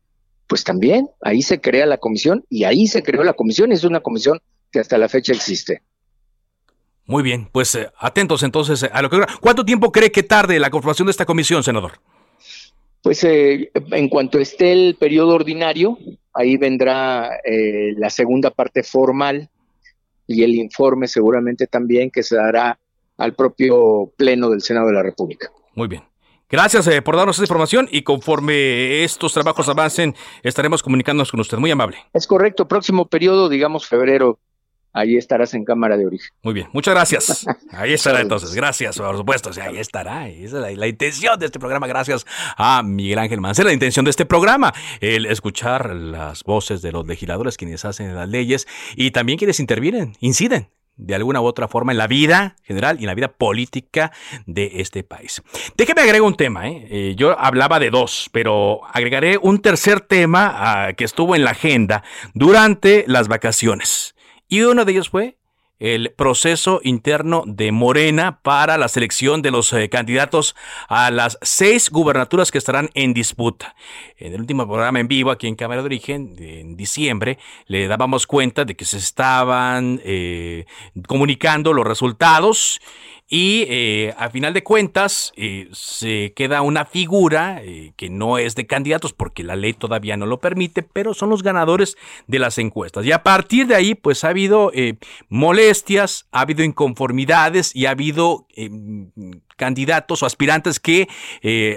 pues también ahí se crea la comisión y ahí se creó la comisión y es una comisión que hasta la fecha existe. Muy bien, pues eh, atentos entonces a lo que... ¿Cuánto tiempo cree que tarde la conformación de esta comisión, senador? Pues eh, en cuanto esté el periodo ordinario, ahí vendrá eh, la segunda parte formal y el informe seguramente también que se dará al propio Pleno del Senado de la República. Muy bien. Gracias por darnos esa información y conforme estos trabajos avancen, estaremos comunicándonos con usted. Muy amable. Es correcto, próximo periodo, digamos febrero ahí estarás en cámara de origen. Muy bien, muchas gracias. [LAUGHS] Ahí estará entonces, gracias, por supuesto. ahí estará. Esa es la, intención de este programa. Gracias a Miguel Ángel Mancera. La intención de este programa, el escuchar las voces de los legisladores quienes hacen las leyes y también quienes intervienen, inciden de alguna u otra forma en la vida general y en la vida política de este país. Déjeme agregar un tema. ¿eh? Eh, yo hablaba de dos, pero agregaré un tercer tema ah, que estuvo en la agenda durante las vacaciones. Y uno de ellos fue el proceso interno de Morena para la selección de los eh, candidatos a las seis gubernaturas que estarán en disputa. En el último programa en vivo aquí en Cámara de Origen, en diciembre, le dábamos cuenta de que se estaban eh, comunicando los resultados y eh, a final de cuentas eh, se queda una figura eh, que no es de candidatos porque la ley todavía no lo permite, pero son los ganadores de las encuestas. Y a partir de ahí pues ha habido molestias, ha habido inconformidades y ha habido candidatos o aspirantes que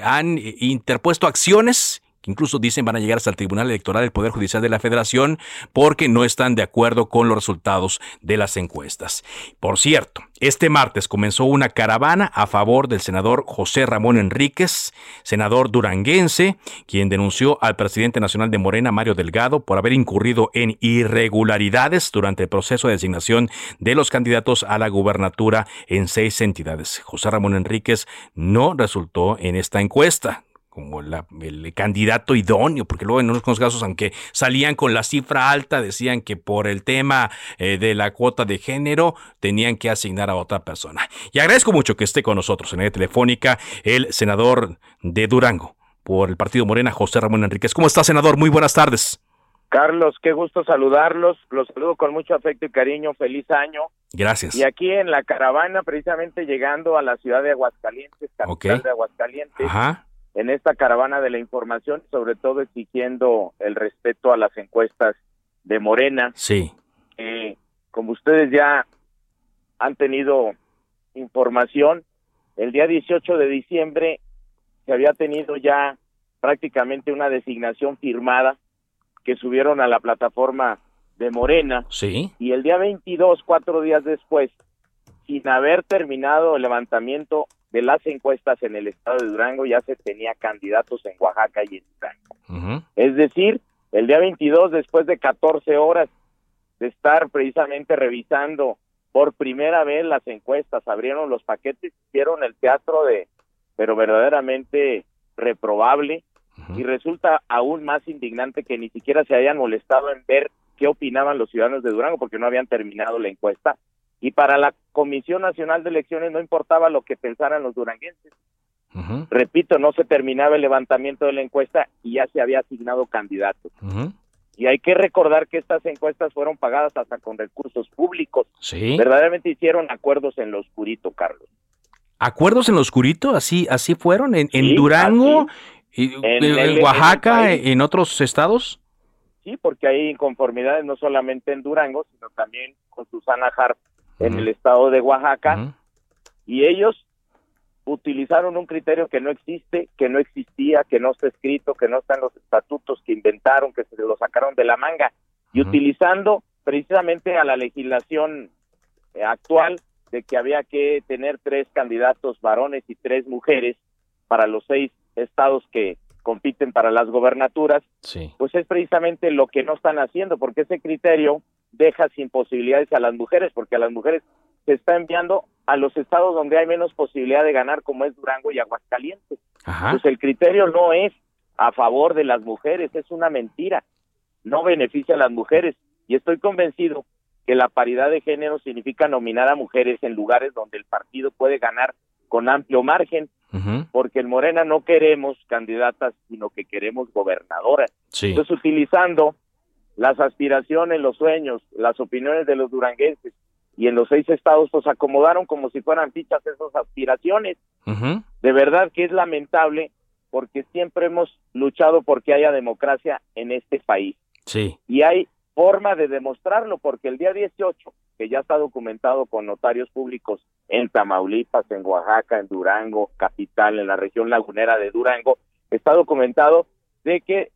han interpuesto acciones incluso dicen van a llegar hasta el Tribunal Electoral del Poder Judicial de la Federación porque no están de acuerdo con los resultados de las encuestas. Por cierto, este martes comenzó una caravana a favor del senador José Ramón Enríquez, senador duranguense, quien denunció al presidente nacional de Morena, Mario Delgado, por haber incurrido en irregularidades durante el proceso de designación de los candidatos a la gubernatura en seis entidades. José Ramón Enríquez no resultó en esta encuesta como el candidato idóneo, porque luego en unos casos, aunque salían con la cifra alta, decían que por el tema eh, de la cuota de género tenían que asignar a otra persona. Y agradezco mucho que esté con nosotros en la telefónica el senador de Durango por el Partido Morena, José Ramón Enríquez. ¿Cómo está, senador? Muy buenas tardes. Carlos, qué gusto saludarlos. Los saludo con mucho afecto y cariño. Feliz año. Gracias. Y aquí en la caravana, precisamente llegando a la ciudad de Aguascalientes, capital de Aguascalientes. Ajá en esta caravana de la información, sobre todo exigiendo el respeto a las encuestas de Morena. Sí. como ustedes ya han tenido información, el día 18 de diciembre se había tenido ya prácticamente una designación firmada que subieron a la plataforma de Morena. Sí. Y el día 22, cuatro días después, sin haber terminado el levantamiento de las encuestas en el estado de Durango ya se tenía candidatos en Oaxaca y en Durango. Es decir, el día 22, después de 14 horas de estar precisamente revisando por primera vez las encuestas, abrieron los paquetes, hicieron el teatro de, pero verdaderamente reprobable, y resulta aún más indignante que ni siquiera se hayan molestado en ver qué opinaban los ciudadanos de Durango, porque no habían terminado la encuesta, y para la Comisión Nacional de Elecciones no importaba lo que pensaran los duranguenses. Repito, no se terminaba el levantamiento de la encuesta y ya se había asignado candidatos. Y hay que recordar que estas encuestas fueron pagadas hasta con recursos públicos. Sí. Verdaderamente hicieron acuerdos en lo oscurito, Carlos. ¿Acuerdos en lo oscurito? ¿Así, así fueron? ¿En, Durango? Y, en, Oaxaca? En, otros estados? Sí, porque hay inconformidades no solamente en Durango, sino también con Susana Harp en el estado de Oaxaca y ellos utilizaron un criterio que no existe, que no existía, que no está escrito, que no están los estatutos que inventaron, que se lo sacaron de la manga. Y utilizando precisamente a la legislación eh, actual de que había que tener tres candidatos varones y tres mujeres para los seis estados que compiten para las gobernaturas, pues es precisamente lo que no están haciendo, porque ese criterio deja sin posibilidades a las mujeres, porque a las mujeres se está enviando a los estados donde hay menos posibilidad de ganar, como es Durango y Aguascalientes. Pues el criterio no es a favor de las mujeres, es una mentira, no beneficia a las mujeres. Y estoy convencido que la paridad de género significa nominar a mujeres en lugares donde el partido puede ganar con amplio margen, porque en Morena no queremos candidatas, sino que queremos gobernadoras. Entonces, utilizando las aspiraciones, los sueños, las opiniones de los duranguenses y en los seis estados pues acomodaron como si fueran fichas esas aspiraciones. De verdad que es lamentable porque siempre hemos luchado porque haya democracia en este país. Sí. Y hay forma de demostrarlo porque el día 18, que ya está documentado con notarios públicos en Tamaulipas, en Oaxaca, en Durango, capital, en la región lagunera de Durango, está documentado de que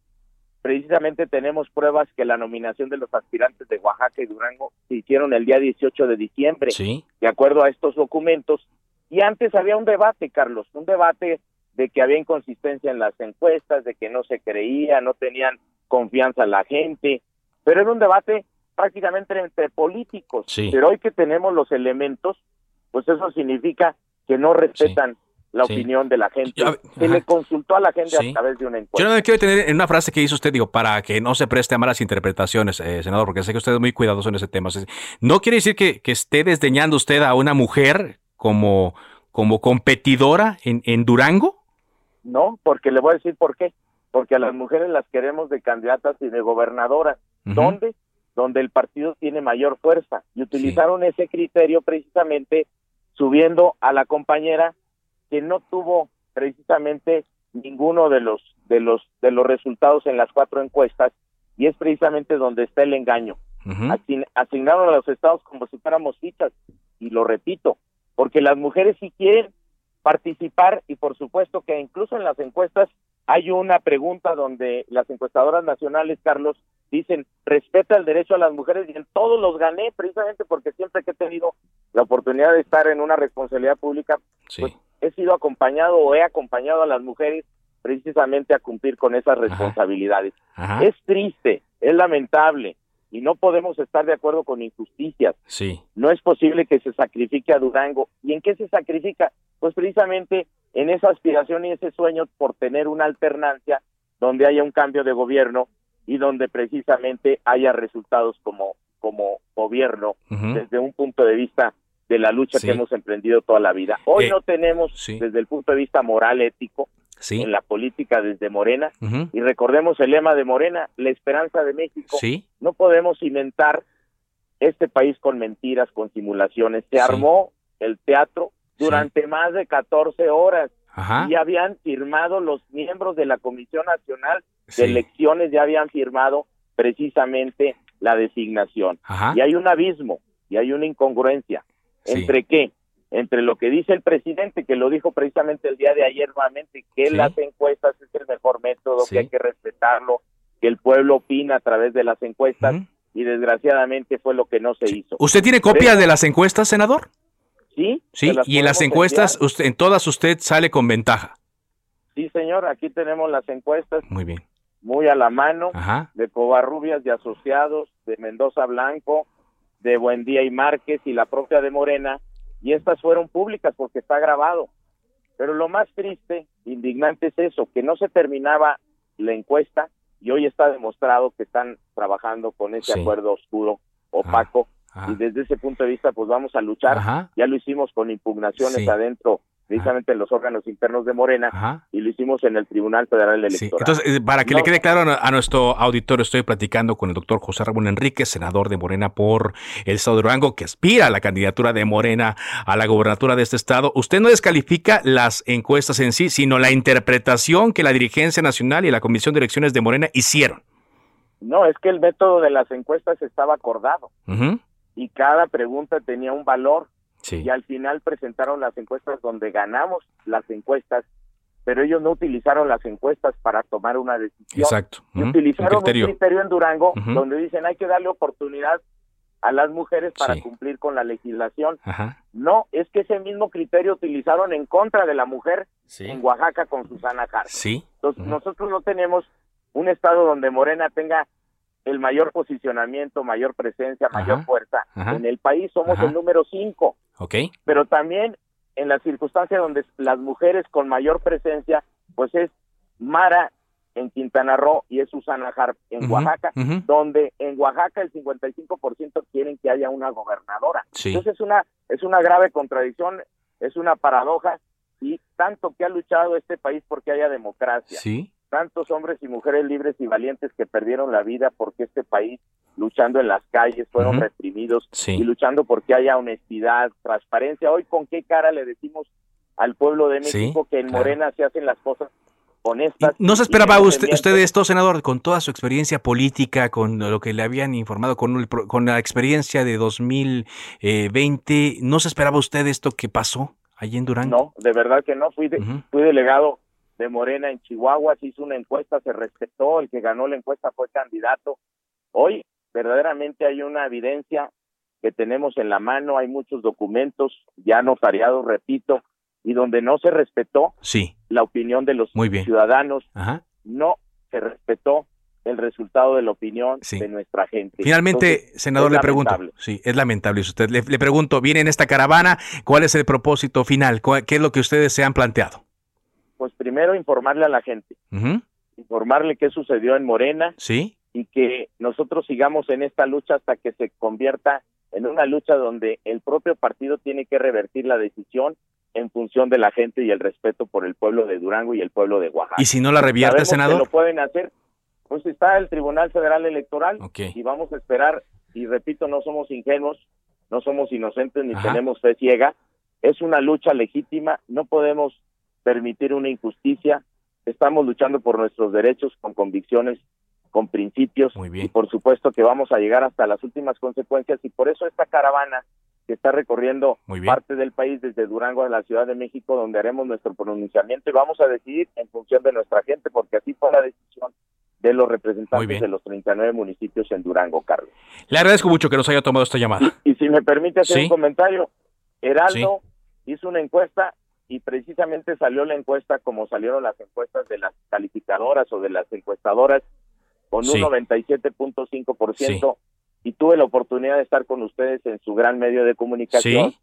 precisamente tenemos pruebas que la nominación de los aspirantes de Oaxaca y Durango se hicieron el día 18 de diciembre, ¿Sí? de acuerdo a estos documentos. Y antes había un debate, Carlos, un debate de que había inconsistencia en las encuestas, de que no se creía, no tenían confianza la gente, pero era un debate prácticamente entre políticos. Pero hoy que tenemos los elementos, pues eso significa que no respetan la opinión de la gente. Se le consultó a la gente a través de una encuesta. Yo no me quiero tener en una frase que hizo usted, digo, para que no se preste a malas interpretaciones, eh, senador, porque sé que usted es muy cuidadoso en ese tema. No quiere decir que, esté desdeñando usted a una mujer como, como competidora en, en Durango. No, porque le voy a decir por qué. Porque a las mujeres las queremos de candidatas y de gobernadoras. ¿Dónde? Donde el partido tiene mayor fuerza. Y utilizaron ese criterio precisamente subiendo a la compañera que no tuvo precisamente ninguno de los de los de los resultados en las cuatro encuestas y es precisamente donde está el engaño. asignaron a los estados como si fuéramos fichas y lo repito, porque las mujeres sí quieren participar y por supuesto que incluso en las encuestas hay una pregunta donde las encuestadoras nacionales, Carlos, dicen respeta el derecho a las mujeres y en todos los gané precisamente porque siempre que he tenido la oportunidad de estar en una responsabilidad pública, pues he sido acompañado o he acompañado a las mujeres precisamente a cumplir con esas responsabilidades. Es triste, es lamentable y no podemos estar de acuerdo con injusticias. Sí. No es posible que se sacrifique a Durango. ¿Y en qué se sacrifica? Pues precisamente en esa aspiración y ese sueño por tener una alternancia donde haya un cambio de gobierno y donde precisamente haya resultados como como gobierno desde un punto de vista de la lucha que hemos emprendido toda la vida. Hoy Eh, no tenemos sí. desde el punto de vista moral ético Sí. en la política desde Morena y recordemos el lema de Morena, la esperanza de México. No podemos cimentar este país con mentiras, con simulaciones. Se armó el teatro durante más de 14 horas Ajá. y habían firmado los miembros de la Comisión Nacional de Elecciones, ya habían firmado precisamente la designación. Ajá. Y hay un abismo y hay una incongruencia. Sí. ¿Entre qué? Entre lo que dice el presidente, que lo dijo precisamente el día de ayer nuevamente, que Sí. las encuestas es el mejor método, Sí. que hay que respetarlo, que el pueblo opina a través de las encuestas, y desgraciadamente fue lo que no se hizo. ¿Usted tiene copia de las encuestas, senador? Sí. Sí, y en las encuestas, usted, en todas usted sale con ventaja. Sí, señor, aquí tenemos las encuestas Muy bien. muy a la mano Ajá. de Covarrubias, de Asociados, de Mendoza Blanco, de Buendía y Márquez y la propia de Morena, y estas fueron públicas porque está grabado. Pero lo más triste, indignante es eso, que no se terminaba la encuesta y hoy está demostrado que están trabajando con ese Sí. acuerdo oscuro, opaco, Ajá. y desde ese punto de vista pues vamos a luchar. Ajá. Ya lo hicimos con impugnaciones Sí. adentro, precisamente en los órganos internos de Morena, Ajá. y lo hicimos en el Tribunal Federal Sí, Electoral. entonces, eh, para que No, le quede claro a nuestro auditorio, estoy platicando con el doctor José Ramón Enríquez, senador de Morena por el estado de Durango, que aspira a la candidatura de Morena a la gobernatura de este estado. Usted no descalifica las encuestas en sí, sino la interpretación que la dirigencia nacional y la Comisión de Elecciones de Morena hicieron. No, es que el método de las encuestas estaba acordado y cada pregunta tenía un valor Sí. y al final presentaron las encuestas donde ganamos las encuestas, pero ellos no utilizaron las encuestas para tomar una decisión. Exacto. Y utilizaron Un criterio. un criterio en Durango donde dicen hay que darle oportunidad a las mujeres para Sí. cumplir con la legislación. Ajá. No, es que ese mismo criterio utilizaron en contra de la mujer Sí. en Oaxaca con Susana Harp. Sí. Entonces, nosotros no tenemos un estado donde Morena tenga el mayor posicionamiento, mayor presencia, mayor Ajá, fuerza. ajá. En el país somos Ajá. el número cinco, Ok. pero también en las circunstancias donde las mujeres con mayor presencia, pues es Mara en Quintana Roo y es Susana Harp en Ujú, Oaxaca, ujú. donde en Oaxaca el 55% quieren que haya una gobernadora. Sí. Entonces es una es una grave contradicción, es una paradoja y tanto que ha luchado este país porque haya democracia Sí. Tantos hombres y mujeres libres y valientes que perdieron la vida porque este país luchando en las calles fueron reprimidos Sí. y luchando porque haya honestidad, transparencia. Hoy con qué cara le decimos al pueblo de Sí, México que en claro. Morena se hacen las cosas honestas. ¿No se esperaba usted, usted esto, senador, con toda su experiencia política, con lo que le habían informado, con, el con la experiencia de 2020, ¿no se esperaba usted esto que pasó allí en Durango? No, de verdad que no. Fui, de- Ujú. fui delegado de Morena en Chihuahua, se hizo una encuesta, se respetó, el que ganó la encuesta fue candidato. Hoy verdaderamente hay una evidencia que tenemos en la mano, hay muchos documentos ya notariados, repito, y donde no se respetó Sí. la opinión de los Muy bien. ciudadanos, Ajá. no se respetó el resultado de la opinión de nuestra gente. Finalmente, senador, le pregunto, sí, es lamentable usted, le, pregunto, viene en esta caravana, ¿cuál es el propósito final? ¿Qué es lo que ustedes se han planteado? Pues primero informarle a la gente, informarle qué sucedió en Morena, sí, y que nosotros sigamos en esta lucha hasta que se convierta en una lucha donde el propio partido tiene que revertir la decisión en función de la gente y el respeto por el pueblo de Durango y el pueblo de Oaxaca. ¿Y si no la revierte, senador? lo pueden hacer. Pues está el Tribunal Federal Electoral y vamos a esperar. Y repito, no somos ingenuos, no somos inocentes ni tenemos fe ciega. Es una lucha legítima. No podemos permitir una injusticia. Estamos luchando por nuestros derechos con convicciones, con principios. Y por supuesto que vamos a llegar hasta las últimas consecuencias. Y por eso esta caravana que está recorriendo parte del país desde Durango a la Ciudad de México, donde haremos nuestro pronunciamiento y vamos a decidir en función de nuestra gente, porque así fue la decisión de los representantes de los 39 municipios en Durango, Carlos. Le agradezco mucho que nos haya tomado esta llamada. Y, si me permite hacer un comentario, Heraldo hizo una encuesta y precisamente salió la encuesta como salieron las encuestas de las calificadoras o de las encuestadoras con un 97.5% y tuve la oportunidad de estar con ustedes en su gran medio de comunicación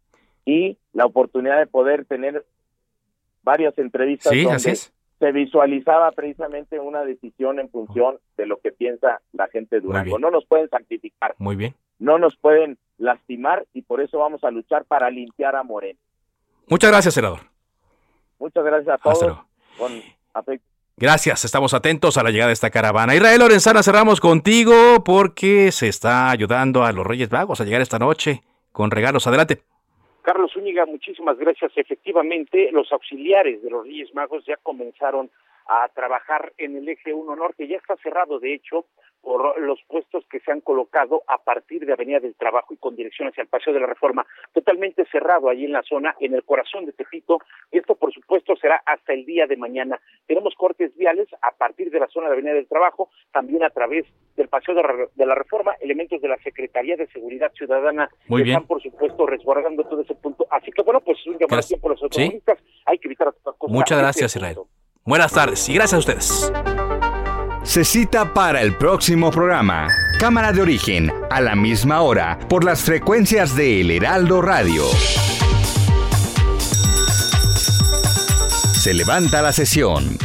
y la oportunidad de poder tener varias entrevistas donde se visualizaba precisamente una decisión en función de lo que piensa la gente de Durango. No nos pueden santificar. Muy bien. No nos pueden lastimar y por eso vamos a luchar para limpiar a Moreno. Muchas gracias, senador. Muchas gracias a todos. Gracias, estamos atentos a la llegada de esta caravana. Israel Lorenzana, cerramos contigo porque se está ayudando a los Reyes Magos a llegar esta noche con regalos. Adelante. Carlos Zúñiga, muchísimas gracias. Efectivamente, los auxiliares de los Reyes Magos ya comenzaron a trabajar en el eje 1 norte. Ya está cerrado, de hecho, por los puestos que se han colocado a partir de Avenida del Trabajo y con dirección hacia el Paseo de la Reforma, totalmente cerrado allí en la zona, en el corazón de Tepito, y esto por supuesto será hasta el día de mañana. Tenemos cortes viales a partir de la zona de Avenida del Trabajo, también a través del Paseo de la Reforma, elementos de la Secretaría de Seguridad Ciudadana que están por supuesto resguardando todo ese punto. Así que bueno, pues un llamado por los automovilistas, hay que evitar cosas. Muchas gracias, Israel. Buenas tardes y gracias a ustedes se cita para el próximo programa. Cámara de origen, a la misma hora, por las frecuencias de El Heraldo Radio. Se levanta la sesión.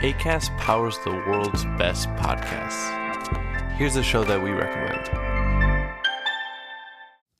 ACAST powers the world's best podcasts. Here's a show that we recommend.